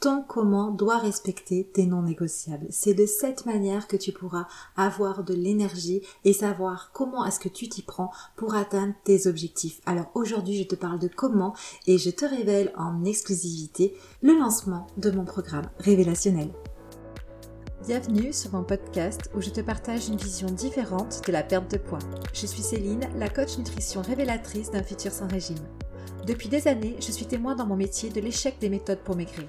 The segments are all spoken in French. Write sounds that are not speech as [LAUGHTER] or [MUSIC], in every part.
ton comment doit respecter tes non négociables. C'est de cette manière que tu pourras avoir de l'énergie et savoir comment est-ce que tu t'y prends pour atteindre tes objectifs. Alors aujourd'hui, je te parle de comment et je te révèle en exclusivité le lancement de mon programme révélationnel. Bienvenue sur mon podcast où je te partage une vision différente de la perte de poids. Je suis Céline, la coach nutrition révélatrice d'un futur sans régime. Depuis des années, je suis témoin dans mon métier de l'échec des méthodes pour maigrir.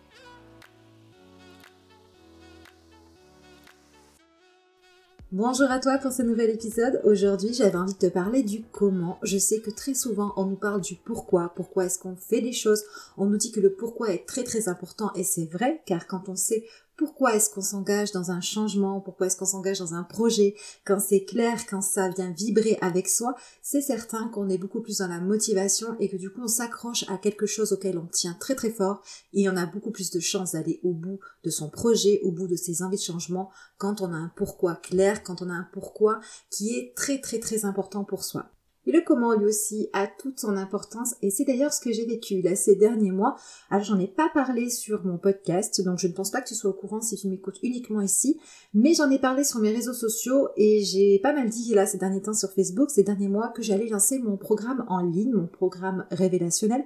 Bonjour à toi pour ce nouvel épisode. Aujourd'hui, j'avais envie de te parler du comment. Je sais que très souvent, on nous parle du pourquoi. Pourquoi est-ce qu'on fait des choses? On nous dit que le pourquoi est très très important et c'est vrai car quand on sait pourquoi est-ce qu'on s'engage dans un changement, pourquoi est-ce qu'on s'engage dans un projet, quand c'est clair, quand ça vient vibrer avec soi, c'est certain qu'on est beaucoup plus dans la motivation et que du coup on s'accroche à quelque chose auquel on tient très très fort. Et on a beaucoup plus de chances d'aller au bout de son projet, au bout de ses envies de changement quand on a un pourquoi clair, quand on a un pourquoi qui est très très très important pour soi. Et le comment lui aussi a toute son importance et c'est d'ailleurs ce que j'ai vécu là ces derniers mois. Alors j'en ai pas parlé sur mon podcast, donc je ne pense pas que tu sois au courant si tu m'écoutes uniquement ici, mais j'en ai parlé sur mes réseaux sociaux et j'ai pas mal dit là ces derniers temps sur Facebook, ces derniers mois, que j'allais lancer mon programme en ligne, mon programme révélationnel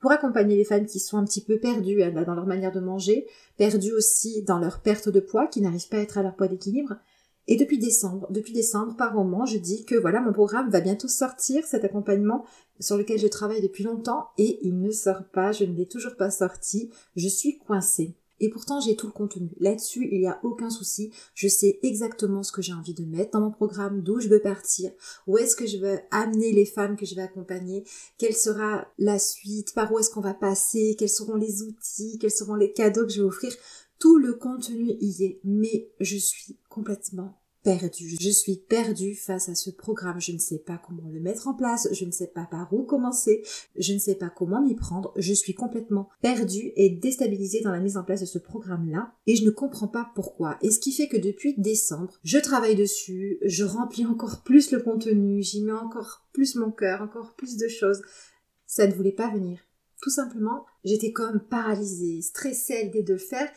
pour accompagner les femmes qui sont un petit peu perdues hein, dans leur manière de manger, perdues aussi dans leur perte de poids, qui n'arrivent pas à être à leur poids d'équilibre, et depuis décembre, depuis décembre, par moment, je dis que voilà, mon programme va bientôt sortir, cet accompagnement sur lequel je travaille depuis longtemps, et il ne sort pas, je ne l'ai toujours pas sorti, je suis coincée. Et pourtant, j'ai tout le contenu. Là-dessus, il n'y a aucun souci. Je sais exactement ce que j'ai envie de mettre dans mon programme, d'où je veux partir, où est-ce que je veux amener les femmes que je vais accompagner, quelle sera la suite, par où est-ce qu'on va passer, quels seront les outils, quels seront les cadeaux que je vais offrir. Tout le contenu y est, mais je suis complètement perdue. Je suis perdue face à ce programme. Je ne sais pas comment le mettre en place. Je ne sais pas par où commencer. Je ne sais pas comment m'y prendre. Je suis complètement perdue et déstabilisée dans la mise en place de ce programme-là. Et je ne comprends pas pourquoi. Et ce qui fait que depuis décembre, je travaille dessus. Je remplis encore plus le contenu. J'y mets encore plus mon cœur, encore plus de choses. Ça ne voulait pas venir. Tout simplement, j'étais comme paralysée, stressée à l'idée de le faire.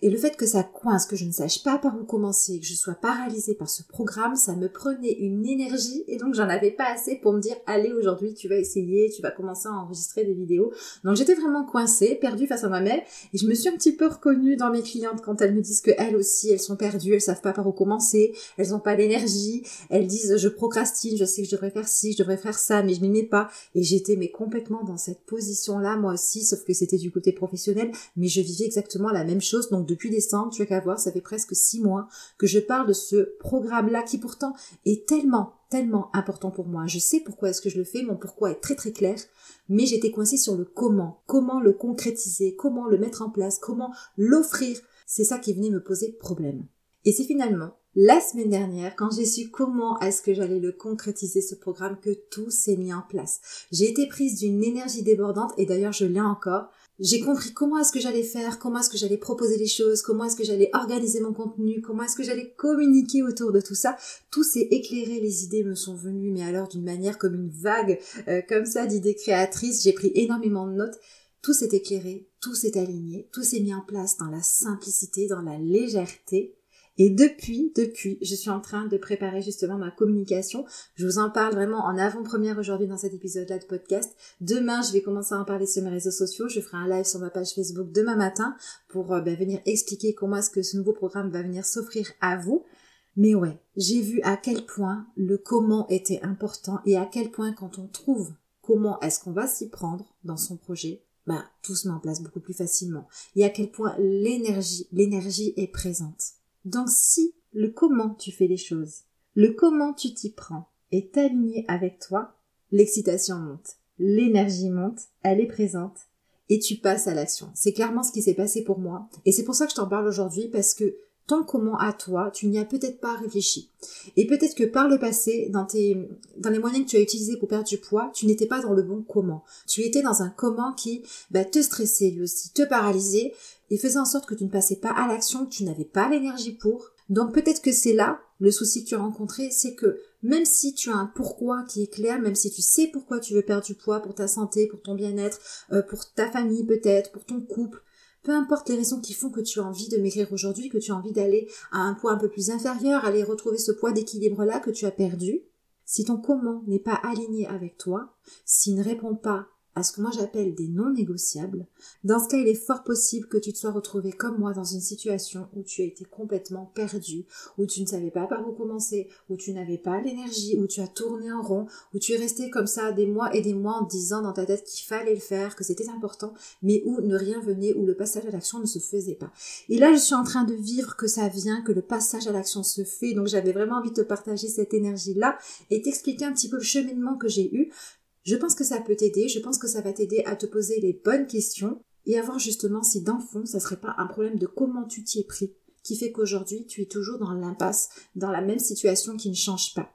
Et le fait que ça coince, que je ne sache pas par où commencer, que je sois paralysée par ce programme, ça me prenait une énergie et donc j'en avais pas assez pour me dire allez aujourd'hui tu vas essayer, tu vas commencer à enregistrer des vidéos. Donc j'étais vraiment coincée, perdue face à moi-même et je me suis un petit peu reconnue dans mes clientes quand elles me disent que elles aussi elles sont perdues, elles savent pas par où commencer, elles ont pas l'énergie, elles disent je procrastine, je sais que je devrais faire ci, je devrais faire ça mais je m'y mets pas et j'étais mais complètement dans cette position là moi aussi sauf que c'était du côté professionnel mais je vivais exactement la même chose donc depuis décembre, tu as qu'à voir, ça fait presque six mois que je parle de ce programme-là qui pourtant est tellement, tellement important pour moi. Je sais pourquoi est-ce que je le fais, mon pourquoi est très très clair, mais j'étais coincée sur le comment, comment le concrétiser, comment le mettre en place, comment l'offrir. C'est ça qui venait me poser problème. Et c'est finalement la semaine dernière, quand j'ai su comment est-ce que j'allais le concrétiser ce programme, que tout s'est mis en place. J'ai été prise d'une énergie débordante et d'ailleurs je l'ai encore j'ai compris comment est-ce que j'allais faire, comment est-ce que j'allais proposer les choses, comment est-ce que j'allais organiser mon contenu, comment est-ce que j'allais communiquer autour de tout ça. Tout s'est éclairé, les idées me sont venues, mais alors d'une manière comme une vague, euh, comme ça d'idées créatrices. J'ai pris énormément de notes. Tout s'est éclairé, tout s'est aligné, tout s'est mis en place dans la simplicité, dans la légèreté. Et depuis, depuis, je suis en train de préparer justement ma communication. Je vous en parle vraiment en avant-première aujourd'hui dans cet épisode-là de podcast. Demain, je vais commencer à en parler sur mes réseaux sociaux. Je ferai un live sur ma page Facebook demain matin pour euh, ben, venir expliquer comment est-ce que ce nouveau programme va venir s'offrir à vous. Mais ouais, j'ai vu à quel point le comment était important et à quel point quand on trouve comment est-ce qu'on va s'y prendre dans son projet, bah, tout se met en place beaucoup plus facilement. Et à quel point l'énergie, l'énergie est présente. Donc si le comment tu fais les choses, le comment tu t'y prends est aligné avec toi, l'excitation monte, l'énergie monte, elle est présente et tu passes à l'action. C'est clairement ce qui s'est passé pour moi et c'est pour ça que je t'en parle aujourd'hui parce que ton comment à toi, tu n'y as peut-être pas réfléchi. Et peut-être que par le passé, dans, tes, dans les moyens que tu as utilisés pour perdre du poids, tu n'étais pas dans le bon comment. Tu étais dans un comment qui bah, te stressait lui aussi, te paralysait et faisait en sorte que tu ne passais pas à l'action, que tu n'avais pas l'énergie pour. Donc peut-être que c'est là le souci que tu as rencontré, c'est que même si tu as un pourquoi qui est clair, même si tu sais pourquoi tu veux perdre du poids pour ta santé, pour ton bien-être, euh, pour ta famille peut-être, pour ton couple, peu importe les raisons qui font que tu as envie de maigrir aujourd'hui, que tu as envie d'aller à un poids un peu plus inférieur, aller retrouver ce poids d'équilibre-là que tu as perdu, si ton comment n'est pas aligné avec toi, s'il ne répond pas à ce que moi j'appelle des non négociables, dans ce cas, il est fort possible que tu te sois retrouvé comme moi dans une situation où tu as été complètement perdu, où tu ne savais pas par où commencer, où tu n'avais pas l'énergie, où tu as tourné en rond, où tu es resté comme ça des mois et des mois en disant dans ta tête qu'il fallait le faire, que c'était important, mais où ne rien venait, où le passage à l'action ne se faisait pas. Et là, je suis en train de vivre que ça vient, que le passage à l'action se fait, donc j'avais vraiment envie de te partager cette énergie-là et t'expliquer un petit peu le cheminement que j'ai eu, je pense que ça peut t'aider, je pense que ça va t'aider à te poser les bonnes questions et à voir justement si dans le fond, ça serait pas un problème de comment tu t'y es pris qui fait qu'aujourd'hui, tu es toujours dans l'impasse, dans la même situation qui ne change pas.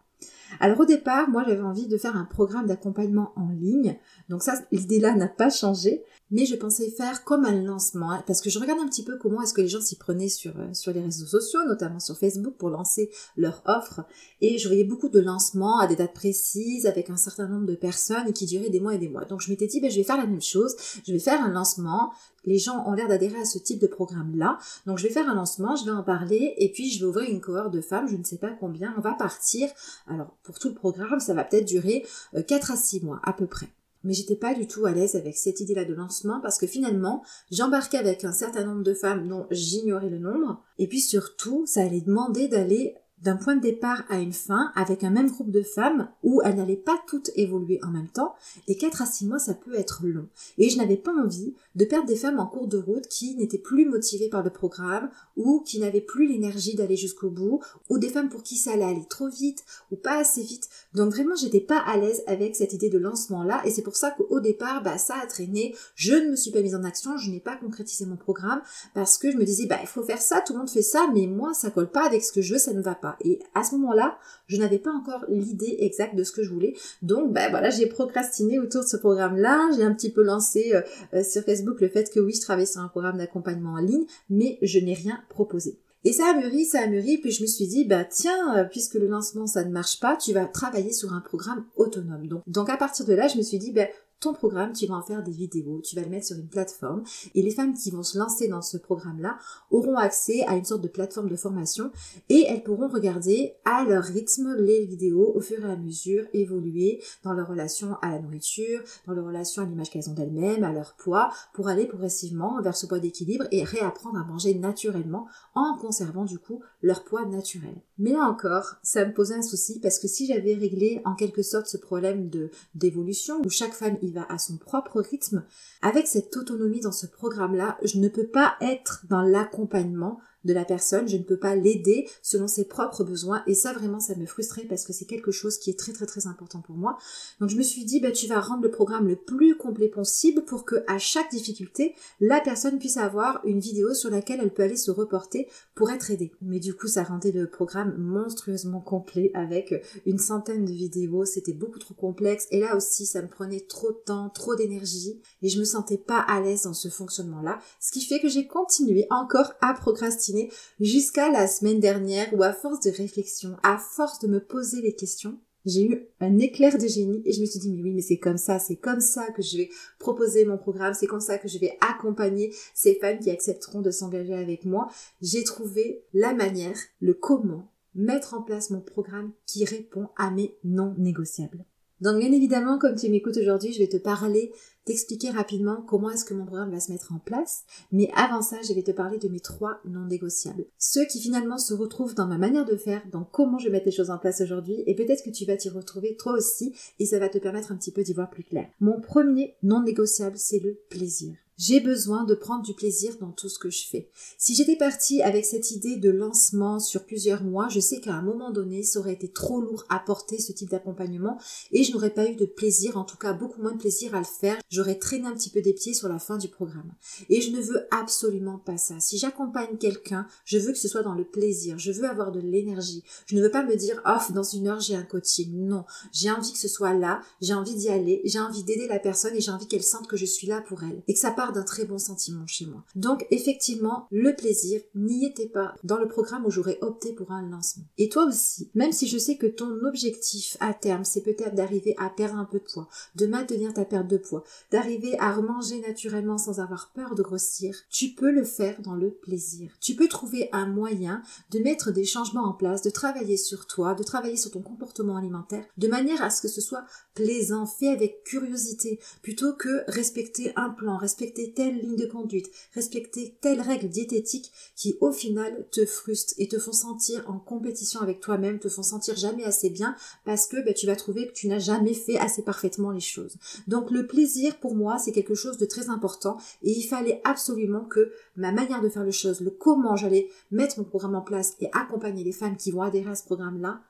Alors au départ, moi j'avais envie de faire un programme d'accompagnement en ligne. Donc ça, l'idée là n'a pas changé mais je pensais faire comme un lancement, hein, parce que je regarde un petit peu comment est-ce que les gens s'y prenaient sur, euh, sur les réseaux sociaux, notamment sur Facebook, pour lancer leur offre, et je voyais beaucoup de lancements à des dates précises, avec un certain nombre de personnes, qui duraient des mois et des mois. Donc je m'étais dit, ben, je vais faire la même chose, je vais faire un lancement, les gens ont l'air d'adhérer à ce type de programme-là, donc je vais faire un lancement, je vais en parler, et puis je vais ouvrir une cohorte de femmes, je ne sais pas combien, on va partir, alors pour tout le programme, ça va peut-être durer 4 euh, à 6 mois, à peu près mais j'étais pas du tout à l'aise avec cette idée-là de lancement parce que finalement, j'embarquais avec un certain nombre de femmes dont j'ignorais le nombre, et puis surtout, ça allait demander d'aller d'un point de départ à une fin avec un même groupe de femmes où elles n'allaient pas toutes évoluer en même temps et 4 à 6 mois ça peut être long. Et je n'avais pas envie de perdre des femmes en cours de route qui n'étaient plus motivées par le programme ou qui n'avaient plus l'énergie d'aller jusqu'au bout ou des femmes pour qui ça allait aller trop vite ou pas assez vite. Donc vraiment j'étais pas à l'aise avec cette idée de lancement là et c'est pour ça qu'au départ bah ça a traîné, je ne me suis pas mise en action, je n'ai pas concrétisé mon programme parce que je me disais bah il faut faire ça, tout le monde fait ça mais moi ça colle pas avec ce que je veux, ça ne va pas. Et à ce moment-là, je n'avais pas encore l'idée exacte de ce que je voulais. Donc, ben voilà, j'ai procrastiné autour de ce programme-là. J'ai un petit peu lancé euh, euh, sur Facebook le fait que oui, je travaillais sur un programme d'accompagnement en ligne, mais je n'ai rien proposé. Et ça a mûri, ça a mûri, puis je me suis dit, bah tiens, euh, puisque le lancement ça ne marche pas, tu vas travailler sur un programme autonome. Donc, donc à partir de là, je me suis dit, bah ton programme, tu vas en faire des vidéos, tu vas le mettre sur une plateforme et les femmes qui vont se lancer dans ce programme-là auront accès à une sorte de plateforme de formation et elles pourront regarder à leur rythme les vidéos au fur et à mesure évoluer dans leur relation à la nourriture, dans leur relation à l'image qu'elles ont d'elles-mêmes, à leur poids, pour aller progressivement vers ce poids d'équilibre et réapprendre à manger naturellement en conservant du coup leur poids naturel. Mais là encore, ça me posait un souci parce que si j'avais réglé en quelque sorte ce problème d'évolution où chaque femme y à son propre rythme, avec cette autonomie dans ce programme-là, je ne peux pas être dans l'accompagnement de la personne, je ne peux pas l'aider selon ses propres besoins. Et ça vraiment ça me frustrait parce que c'est quelque chose qui est très très très important pour moi. Donc je me suis dit bah tu vas rendre le programme le plus complet possible pour que à chaque difficulté, la personne puisse avoir une vidéo sur laquelle elle peut aller se reporter pour être aidée. Mais du coup, ça rendait le programme monstrueusement complet avec une centaine de vidéos, c'était beaucoup trop complexe. Et là aussi ça me prenait trop de temps, trop d'énergie. Et je me sentais pas à l'aise dans ce fonctionnement-là, ce qui fait que j'ai continué encore à procrastiner jusqu'à la semaine dernière où à force de réflexion, à force de me poser les questions, j'ai eu un éclair de génie et je me suis dit mais oui mais c'est comme ça, c'est comme ça que je vais proposer mon programme, c'est comme ça que je vais accompagner ces femmes qui accepteront de s'engager avec moi. J'ai trouvé la manière, le comment mettre en place mon programme qui répond à mes non négociables. Donc bien évidemment, comme tu m'écoutes aujourd'hui, je vais te parler, t'expliquer rapidement comment est-ce que mon programme va se mettre en place. Mais avant ça, je vais te parler de mes trois non négociables. Ceux qui finalement se retrouvent dans ma manière de faire, dans comment je vais les choses en place aujourd'hui. Et peut-être que tu vas t'y retrouver toi aussi et ça va te permettre un petit peu d'y voir plus clair. Mon premier non négociable, c'est le plaisir. J'ai besoin de prendre du plaisir dans tout ce que je fais. Si j'étais partie avec cette idée de lancement sur plusieurs mois, je sais qu'à un moment donné, ça aurait été trop lourd à porter ce type d'accompagnement et je n'aurais pas eu de plaisir, en tout cas beaucoup moins de plaisir à le faire. J'aurais traîné un petit peu des pieds sur la fin du programme. Et je ne veux absolument pas ça. Si j'accompagne quelqu'un, je veux que ce soit dans le plaisir. Je veux avoir de l'énergie. Je ne veux pas me dire, off, dans une heure, j'ai un coaching. Non. J'ai envie que ce soit là. J'ai envie d'y aller. J'ai envie d'aider la personne et j'ai envie qu'elle sente que je suis là pour elle. Et que ça part d'un très bon sentiment chez moi. Donc, effectivement, le plaisir n'y était pas dans le programme où j'aurais opté pour un lancement. Et toi aussi, même si je sais que ton objectif à terme, c'est peut-être d'arriver à perdre un peu de poids, de maintenir ta perte de poids, d'arriver à remanger naturellement sans avoir peur de grossir, tu peux le faire dans le plaisir. Tu peux trouver un moyen de mettre des changements en place, de travailler sur toi, de travailler sur ton comportement alimentaire, de manière à ce que ce soit plaisant, fait avec curiosité, plutôt que respecter un plan, respecter telle ligne de conduite, respecter telle règle diététique qui au final te frustre et te font sentir en compétition avec toi-même, te font sentir jamais assez bien parce que ben, tu vas trouver que tu n'as jamais fait assez parfaitement les choses. Donc le plaisir pour moi c'est quelque chose de très important et il fallait absolument que ma manière de faire les choses, le comment j'allais mettre mon programme en place et accompagner les femmes qui vont adhérer à ce programme-là,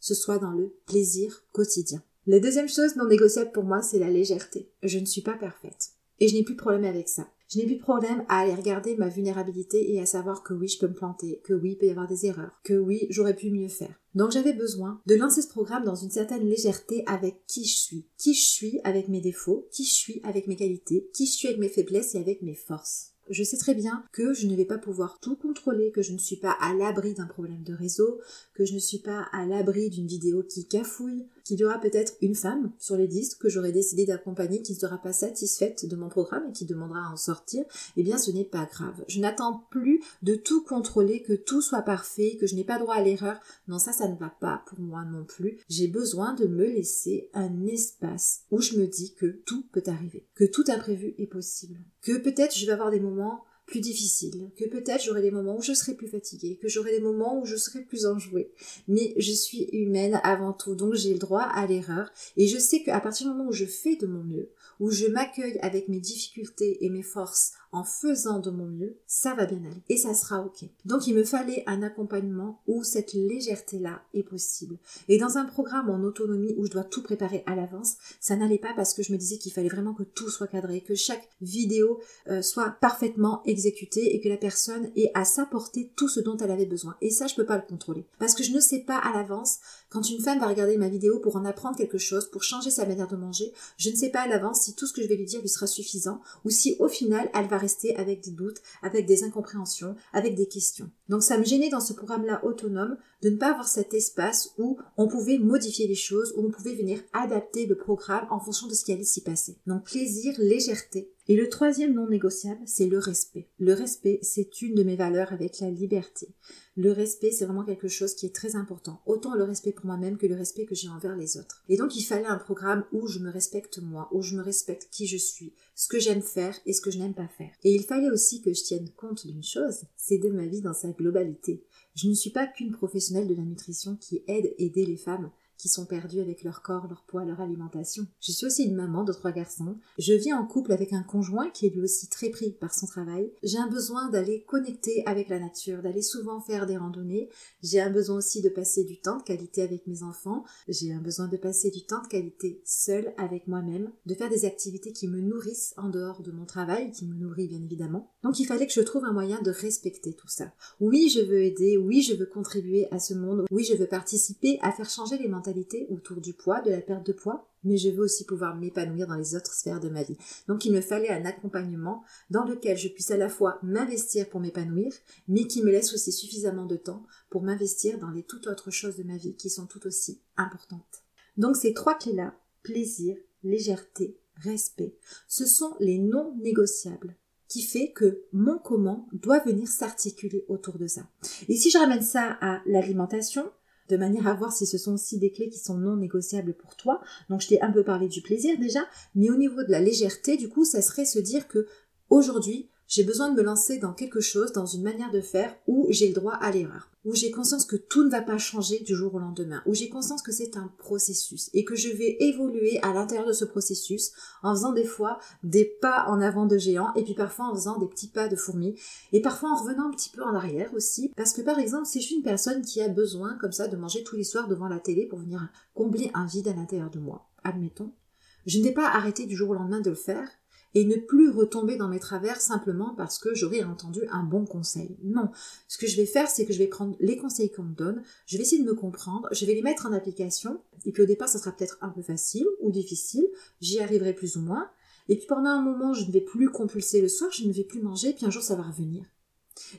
ce soit dans le plaisir quotidien. La deuxième chose non négociable pour moi, c'est la légèreté. Je ne suis pas parfaite. Et je n'ai plus de problème avec ça. Je n'ai plus de problème à aller regarder ma vulnérabilité et à savoir que oui, je peux me planter, que oui, il peut y avoir des erreurs, que oui, j'aurais pu mieux faire. Donc j'avais besoin de lancer ce programme dans une certaine légèreté avec qui je suis. Qui je suis avec mes défauts, qui je suis avec mes qualités, qui je suis avec mes faiblesses et avec mes forces. Je sais très bien que je ne vais pas pouvoir tout contrôler, que je ne suis pas à l'abri d'un problème de réseau, que je ne suis pas à l'abri d'une vidéo qui cafouille, qu'il y aura peut-être une femme sur les 10 que j'aurais décidé d'accompagner qui ne sera pas satisfaite de mon programme et qui demandera à en sortir, eh bien ce n'est pas grave. Je n'attends plus de tout contrôler, que tout soit parfait, que je n'ai pas droit à l'erreur. Non, ça, ça ne va pas pour moi non plus. J'ai besoin de me laisser un espace où je me dis que tout peut arriver, que tout imprévu est possible, que peut-être je vais avoir des moments plus difficile, que peut-être j'aurai des moments où je serai plus fatiguée, que j'aurai des moments où je serai plus enjouée. Mais je suis humaine avant tout, donc j'ai le droit à l'erreur. Et je sais qu'à partir du moment où je fais de mon mieux, où je m'accueille avec mes difficultés et mes forces en faisant de mon mieux, ça va bien aller et ça sera ok. Donc il me fallait un accompagnement où cette légèreté-là est possible. Et dans un programme en autonomie où je dois tout préparer à l'avance, ça n'allait pas parce que je me disais qu'il fallait vraiment que tout soit cadré, que chaque vidéo euh, soit parfaitement exécutée et que la personne ait à s'apporter tout ce dont elle avait besoin. Et ça, je peux pas le contrôler. Parce que je ne sais pas à l'avance quand une femme va regarder ma vidéo pour en apprendre quelque chose, pour changer sa manière de manger, je ne sais pas à l'avance si tout ce que je vais lui dire lui sera suffisant ou si au final elle va rester avec des doutes, avec des incompréhensions, avec des questions. Donc ça me gênait dans ce programme-là autonome de ne pas avoir cet espace où on pouvait modifier les choses, où on pouvait venir adapter le programme en fonction de ce qui allait s'y passer. Donc plaisir, légèreté. Et le troisième non négociable, c'est le respect. Le respect, c'est une de mes valeurs avec la liberté. Le respect, c'est vraiment quelque chose qui est très important. Autant le respect pour moi-même que le respect que j'ai envers les autres. Et donc il fallait un programme où je me respecte moi, où je me respecte qui je suis, ce que j'aime faire et ce que je n'aime pas faire. Et il fallait aussi que je tienne compte d'une chose, c'est de ma vie dans sa globalité. Je ne suis pas qu'une professionnelle de la nutrition qui aide aider les femmes qui sont perdus avec leur corps, leur poids, leur alimentation. Je suis aussi une maman de trois garçons. Je vis en couple avec un conjoint qui est lui aussi très pris par son travail. J'ai un besoin d'aller connecter avec la nature, d'aller souvent faire des randonnées. J'ai un besoin aussi de passer du temps de qualité avec mes enfants. J'ai un besoin de passer du temps de qualité seule avec moi-même, de faire des activités qui me nourrissent en dehors de mon travail, qui me nourrit bien évidemment. Donc il fallait que je trouve un moyen de respecter tout ça. Oui, je veux aider, oui, je veux contribuer à ce monde, oui, je veux participer à faire changer les mentalités autour du poids, de la perte de poids, mais je veux aussi pouvoir m'épanouir dans les autres sphères de ma vie. Donc il me fallait un accompagnement dans lequel je puisse à la fois m'investir pour m'épanouir, mais qui me laisse aussi suffisamment de temps pour m'investir dans les toutes autres choses de ma vie qui sont tout aussi importantes. Donc ces trois clés-là, plaisir, légèreté, respect, ce sont les non négociables qui fait que mon comment doit venir s'articuler autour de ça. Et si je ramène ça à l'alimentation, de manière à voir si ce sont aussi des clés qui sont non négociables pour toi. Donc je t'ai un peu parlé du plaisir déjà, mais au niveau de la légèreté, du coup, ça serait se dire que aujourd'hui, j'ai besoin de me lancer dans quelque chose, dans une manière de faire où j'ai le droit à l'erreur. Où j'ai conscience que tout ne va pas changer du jour au lendemain, où j'ai conscience que c'est un processus et que je vais évoluer à l'intérieur de ce processus en faisant des fois des pas en avant de géant et puis parfois en faisant des petits pas de fourmi et parfois en revenant un petit peu en arrière aussi. Parce que par exemple si je suis une personne qui a besoin comme ça de manger tous les soirs devant la télé pour venir combler un vide à l'intérieur de moi, admettons, je n'ai pas arrêté du jour au lendemain de le faire et ne plus retomber dans mes travers simplement parce que j'aurais entendu un bon conseil. Non, ce que je vais faire, c'est que je vais prendre les conseils qu'on me donne, je vais essayer de me comprendre, je vais les mettre en application, et puis au départ, ça sera peut-être un peu facile ou difficile, j'y arriverai plus ou moins, et puis pendant un moment, je ne vais plus compulser le soir, je ne vais plus manger, puis un jour, ça va revenir.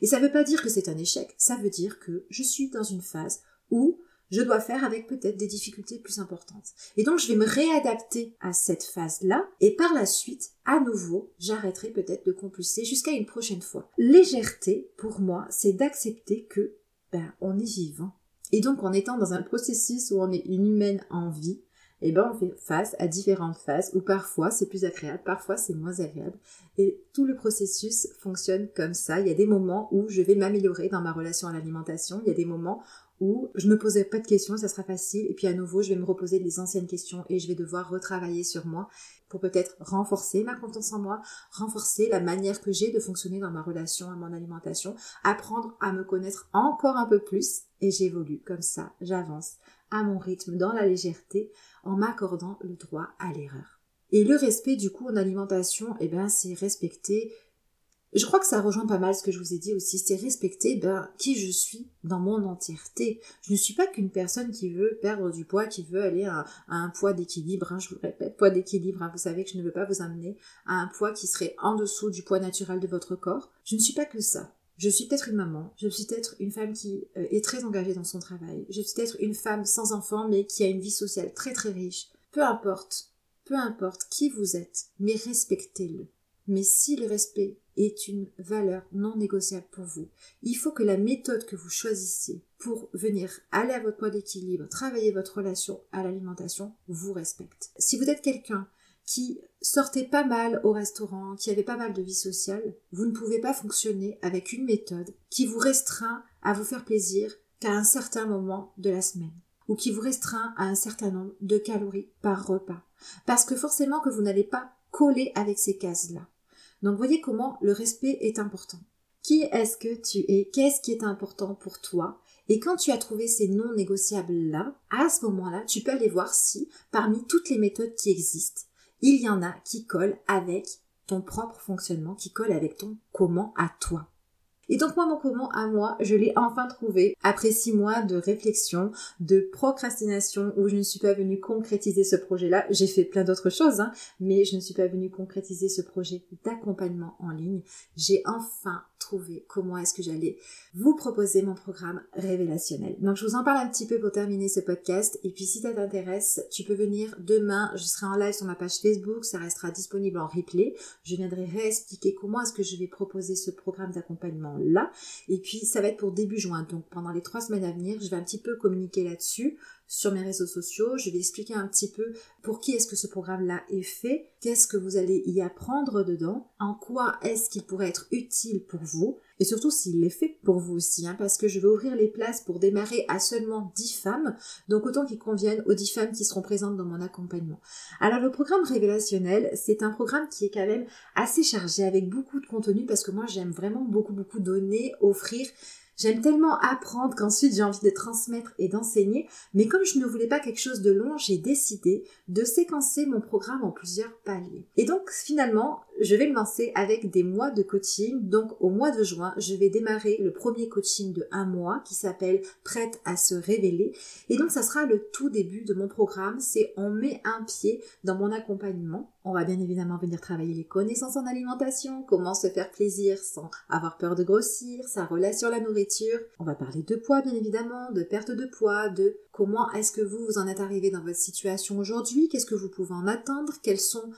Et ça ne veut pas dire que c'est un échec, ça veut dire que je suis dans une phase où je dois faire avec peut-être des difficultés plus importantes. Et donc je vais me réadapter à cette phase-là et par la suite, à nouveau, j'arrêterai peut-être de compulser jusqu'à une prochaine fois. Légèreté, pour moi, c'est d'accepter que ben, on est vivant. Et donc en étant dans un processus où on est une humaine en vie, eh ben on fait face à différentes phases où parfois c'est plus agréable, parfois c'est moins agréable. Et tout le processus fonctionne comme ça. Il y a des moments où je vais m'améliorer dans ma relation à l'alimentation. Il y a des moments où je me posais pas de questions, ça sera facile, et puis à nouveau, je vais me reposer les anciennes questions et je vais devoir retravailler sur moi pour peut-être renforcer ma confiance en moi, renforcer la manière que j'ai de fonctionner dans ma relation à mon alimentation, apprendre à me connaître encore un peu plus, et j'évolue comme ça, j'avance à mon rythme, dans la légèreté, en m'accordant le droit à l'erreur. Et le respect du coup en alimentation, eh ben, c'est respecter je crois que ça rejoint pas mal ce que je vous ai dit aussi, c'est respecter ben, qui je suis dans mon entièreté. Je ne suis pas qu'une personne qui veut perdre du poids, qui veut aller à, un poids d'équilibre, hein, je vous répète, poids d'équilibre, hein, vous savez que je ne veux pas vous amener à un poids qui serait en dessous du poids naturel de votre corps. Je ne suis pas que ça. Je suis peut-être une maman, je suis peut-être une femme qui euh, est très engagée dans son travail, je suis peut-être une femme sans enfant mais qui a une vie sociale très très riche. Peu importe, peu importe qui vous êtes, mais respectez-le. Mais si le respect est une valeur non négociable pour vous, il faut que la méthode que vous choisissiez pour venir aller à votre point d'équilibre, travailler votre relation à l'alimentation, vous respecte. Si vous êtes quelqu'un qui sortait pas mal au restaurant, qui avait pas mal de vie sociale, vous ne pouvez pas fonctionner avec une méthode qui vous restreint à vous faire plaisir qu'à un certain moment de la semaine ou qui vous restreint à un certain nombre de calories par repas. Parce que forcément que vous n'allez pas coller avec ces cases-là. Donc voyez comment le respect est important. Qui est-ce que tu es? Qu'est-ce qui est important pour toi? Et quand tu as trouvé ces non négociables-là, à ce moment-là, tu peux aller voir si, parmi toutes les méthodes qui existent, il y en a qui collent avec ton propre fonctionnement, qui collent avec ton comment à toi. Et donc moi, mon comment à moi, je l'ai enfin trouvé après six mois de réflexion, de procrastination où je ne suis pas venue concrétiser ce projet-là. J'ai fait plein d'autres choses, hein, mais je ne suis pas venue concrétiser ce projet d'accompagnement en ligne. J'ai enfin trouvé comment est-ce que j'allais vous proposer mon programme révélationnel. Donc je vous en parle un petit peu pour terminer ce podcast. Et puis si ça t'intéresse, tu peux venir demain. Je serai en live sur ma page Facebook. Ça restera disponible en replay. Je viendrai réexpliquer comment est-ce que je vais proposer ce programme d'accompagnement Et puis ça va être pour début juin. Donc pendant les trois semaines à venir, je vais un petit peu communiquer là-dessus sur mes réseaux sociaux. Je vais expliquer un petit peu pour qui est-ce que ce programme-là est fait, qu'est-ce que vous allez y apprendre dedans, en quoi est-ce qu'il pourrait être utile pour vous, et surtout s'il est fait pour vous aussi, hein, parce que je vais ouvrir les places pour démarrer à seulement 10 femmes, donc autant qu'ils conviennent aux 10 femmes qui seront présentes dans mon accompagnement. Alors le programme révélationnel, c'est un programme qui est quand même assez chargé avec beaucoup de contenu, parce que moi j'aime vraiment beaucoup beaucoup donner, offrir J'aime tellement apprendre qu'ensuite j'ai envie de transmettre et d'enseigner, mais comme je ne voulais pas quelque chose de long, j'ai décidé de séquencer mon programme en plusieurs paliers. Et donc finalement, je vais le lancer avec des mois de coaching. Donc au mois de juin, je vais démarrer le premier coaching de un mois qui s'appelle Prête à se révéler. Et donc ça sera le tout début de mon programme. C'est on met un pied dans mon accompagnement. On va bien évidemment venir travailler les connaissances en alimentation, comment se faire plaisir sans avoir peur de grossir, sa relation à la nourriture. On va parler de poids bien évidemment, de perte de poids, de comment est-ce que vous vous en êtes arrivé dans votre situation aujourd'hui, qu'est-ce que vous pouvez en attendre, quels sont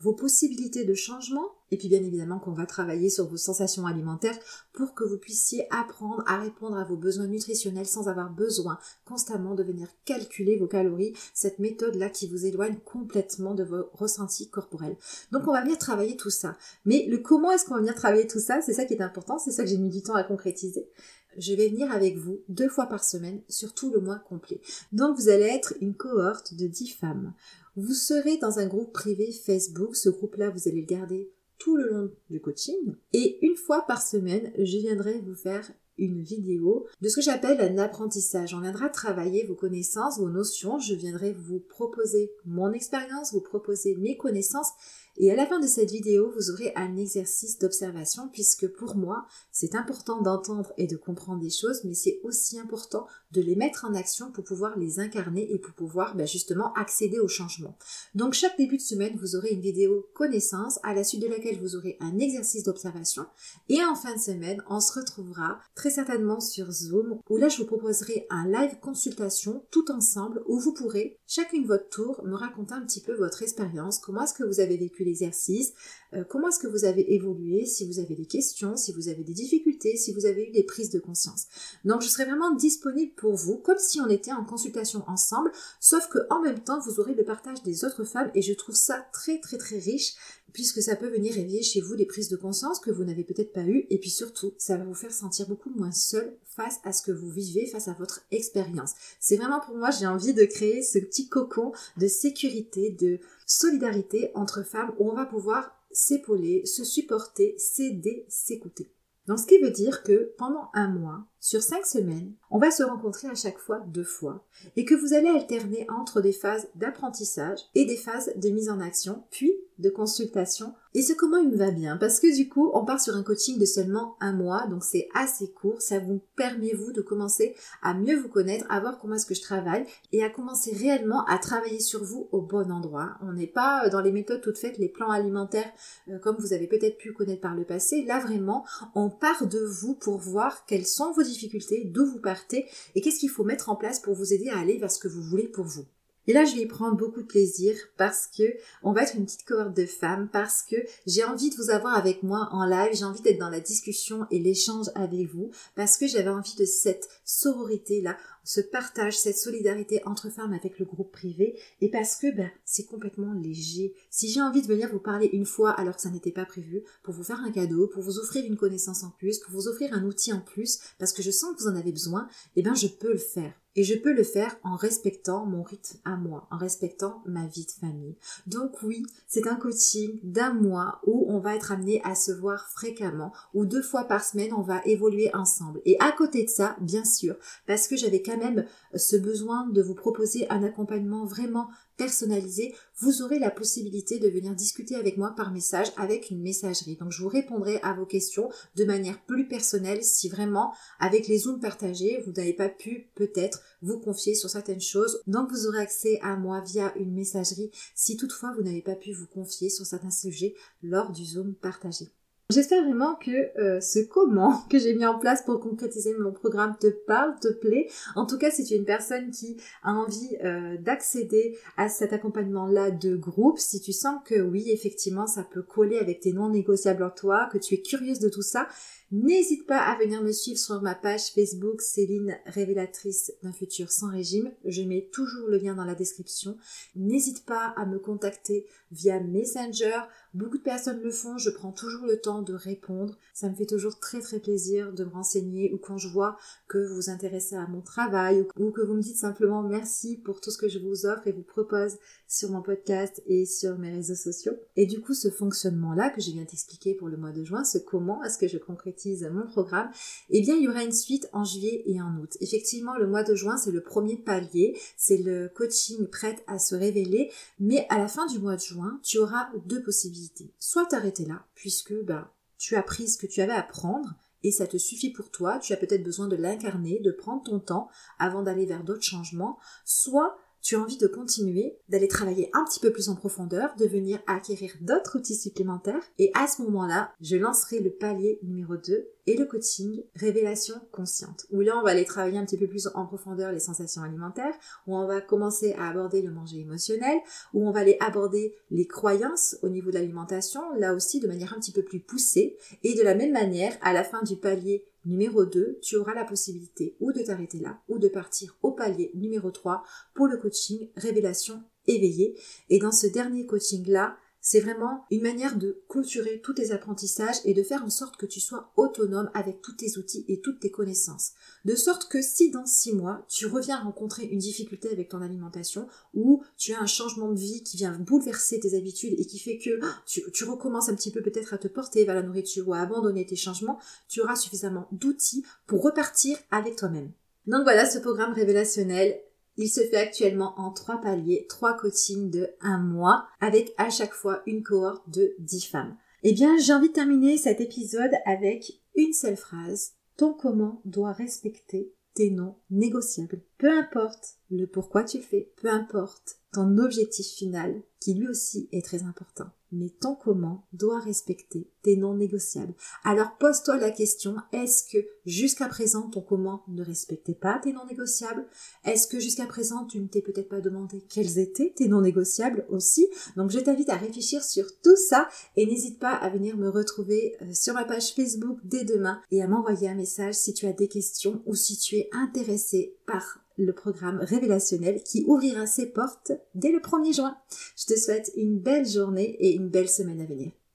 vos possibilités de changement et puis bien évidemment qu'on va travailler sur vos sensations alimentaires pour que vous puissiez apprendre à répondre à vos besoins nutritionnels sans avoir besoin constamment de venir calculer vos calories, cette méthode-là qui vous éloigne complètement de vos ressentis corporels. Donc on va venir travailler tout ça. Mais le comment est-ce qu'on va venir travailler tout ça, c'est ça qui est important, c'est ça que j'ai mis du temps à concrétiser. je vais venir avec vous deux fois par semaine sur tout le mois complet. Donc vous allez être une cohorte de 10 femmes. Vous serez dans un groupe privé Facebook. Ce groupe-là, vous allez le garder tout le long du coaching. Et une fois par semaine, je viendrai vous faire une vidéo de ce que j'appelle un apprentissage. On viendra travailler vos connaissances, vos notions. Je viendrai vous proposer mon expérience, vous proposer mes connaissances et à la fin de cette vidéo, vous aurez un exercice d'observation puisque pour moi, c'est important d'entendre et de comprendre des choses, mais c'est aussi important de les mettre en action pour pouvoir les incarner et pour pouvoir ben, justement accéder au changement. Donc chaque début de semaine, vous aurez une vidéo connaissance à la suite de laquelle vous aurez un exercice d'observation et en fin de semaine, on se retrouvera très certainement sur Zoom où là je vous proposerai un live consultation tout ensemble où vous pourrez chacune votre tour me raconter un petit peu votre expérience, comment est-ce que vous avez vécu l'exercice, euh, comment est-ce que vous avez évolué, si vous avez des questions, si vous avez des difficultés, si vous avez eu des prises de conscience? Donc je serai vraiment disponible pour vous, comme si on était en consultation ensemble, sauf que en même temps vous aurez le partage des autres femmes et je trouve ça très très très riche puisque ça peut venir réveiller chez vous des prises de conscience que vous n'avez peut-être pas eues, et puis surtout, ça va vous faire sentir beaucoup moins seul face à ce que vous vivez, face à votre expérience. C'est vraiment pour moi, j'ai envie de créer ce petit cocon de sécurité, de solidarité entre femmes où on va pouvoir s'épauler, se supporter, s'aider, s'écouter. Donc ce qui veut dire que pendant un mois, sur cinq semaines, on va se rencontrer à chaque fois deux fois et que vous allez alterner entre des phases d'apprentissage et des phases de mise en action, puis de consultation. Et ce comment il me va bien? Parce que du coup, on part sur un coaching de seulement un mois, donc c'est assez court. Ça vous permet vous de commencer à mieux vous connaître, à voir comment est-ce que je travaille et à commencer réellement à travailler sur vous au bon endroit. On n'est pas euh, dans les méthodes toutes faites, les plans alimentaires euh, comme vous avez peut-être pu connaître par le passé. Là vraiment, on part de vous pour voir quelles sont vos difficultés, d'où vous partez et qu'est-ce qu'il faut mettre en place pour vous aider à aller vers ce que vous voulez pour vous. Et là, je vais y prendre beaucoup de plaisir parce que on va être une petite cohorte de femmes, parce que j'ai envie de vous avoir avec moi en live, j'ai envie d'être dans la discussion et l'échange avec vous, parce que j'avais envie de cette sororité-là, ce partage, cette solidarité entre femmes avec le groupe privé, et parce que ben, c'est complètement léger. Si j'ai envie de venir vous parler une fois alors que ça n'était pas prévu, pour vous faire un cadeau, pour vous offrir une connaissance en plus, pour vous offrir un outil en plus, parce que je sens que vous en avez besoin, eh ben je peux le faire. Et je peux le faire en respectant mon rythme à moi, en respectant ma vie de famille. Donc oui, c'est un coaching d'un mois où on va être amené à se voir fréquemment, où deux fois par semaine on va évoluer ensemble. Et à côté de ça, bien sûr, parce que j'avais quand même ce besoin de vous proposer un accompagnement vraiment personnalisé, vous aurez la possibilité de venir discuter avec moi par message avec une messagerie. Donc je vous répondrai à vos questions de manière plus personnelle si vraiment avec les zooms partagés, vous n'avez pas pu peut-être vous confier sur certaines choses. Donc vous aurez accès à moi via une messagerie si toutefois vous n'avez pas pu vous confier sur certains sujets lors du zoom partagé. J'espère vraiment que euh, ce comment [LAUGHS] que j'ai mis en place pour concrétiser mon programme te parle, te plaît. En tout cas, si tu es une personne qui a envie euh, d'accéder à cet accompagnement-là de groupe, si tu sens que oui, effectivement, ça peut coller avec tes non négociables en toi, que tu es curieuse de tout ça, N'hésite pas à venir me suivre sur ma page Facebook Céline Révélatrice d'un futur sans régime. Je mets toujours le lien dans la description. N'hésite pas à me contacter via Messenger. Beaucoup de personnes le font. Je prends toujours le temps de répondre. Ça me fait toujours très très plaisir de me renseigner ou quand je vois que vous vous intéressez à mon travail ou que vous me dites simplement merci pour tout ce que je vous offre et vous propose sur mon podcast et sur mes réseaux sociaux. Et du coup, ce fonctionnement-là que je viens t'expliquer pour le mois de juin, ce comment est-ce que je concrétise mon programme, eh bien il y aura une suite en juillet et en août. Effectivement, le mois de juin, c'est le premier palier, c'est le coaching prêt à se révéler, mais à la fin du mois de juin, tu auras deux possibilités. Soit t'arrêter là, puisque ben, tu as pris ce que tu avais à prendre, et ça te suffit pour toi, tu as peut-être besoin de l'incarner, de prendre ton temps avant d'aller vers d'autres changements, soit tu as envie de continuer, d'aller travailler un petit peu plus en profondeur, de venir acquérir d'autres outils supplémentaires. Et à ce moment-là, je lancerai le palier numéro 2 et le coaching révélation consciente, où là on va aller travailler un petit peu plus en profondeur les sensations alimentaires, où on va commencer à aborder le manger émotionnel, où on va aller aborder les croyances au niveau de l'alimentation, là aussi de manière un petit peu plus poussée, et de la même manière, à la fin du palier numéro 2, tu auras la possibilité ou de t'arrêter là, ou de partir au palier numéro 3 pour le coaching révélation éveillée. Et dans ce dernier coaching-là, C'est vraiment une manière de clôturer tous tes apprentissages et de faire en sorte que tu sois autonome avec tous tes outils et toutes tes connaissances. De sorte que si dans six mois, tu reviens rencontrer une difficulté avec ton alimentation ou tu as un changement de vie qui vient bouleverser tes habitudes et qui fait que tu, tu recommences un petit peu peut-être à te porter vers la nourriture ou à abandonner tes changements, tu auras suffisamment d'outils pour repartir avec toi-même. Donc voilà ce programme révélationnel il se fait actuellement en trois paliers, trois coachings de un mois, avec à chaque fois une cohorte de dix femmes. Eh bien, j'ai envie de terminer cet épisode avec une seule phrase. Ton comment doit respecter tes non négociables. Peu importe le pourquoi tu fais, peu importe ton objectif final, qui lui aussi est très important mais ton comment doit respecter tes non négociables. Alors pose-toi la question, est-ce que jusqu'à présent ton comment ne respectait pas tes non négociables? Est-ce que jusqu'à présent tu ne t'es peut-être pas demandé quels étaient tes non négociables aussi? Donc je t'invite à réfléchir sur tout ça et n'hésite pas à venir me retrouver euh, sur ma page Facebook dès demain et à m'envoyer un message si tu as des questions ou si tu es intéressé par le programme révélationnel qui ouvrira ses portes dès le 1er juin. Je te souhaite une belle journée et une belle semaine à venir.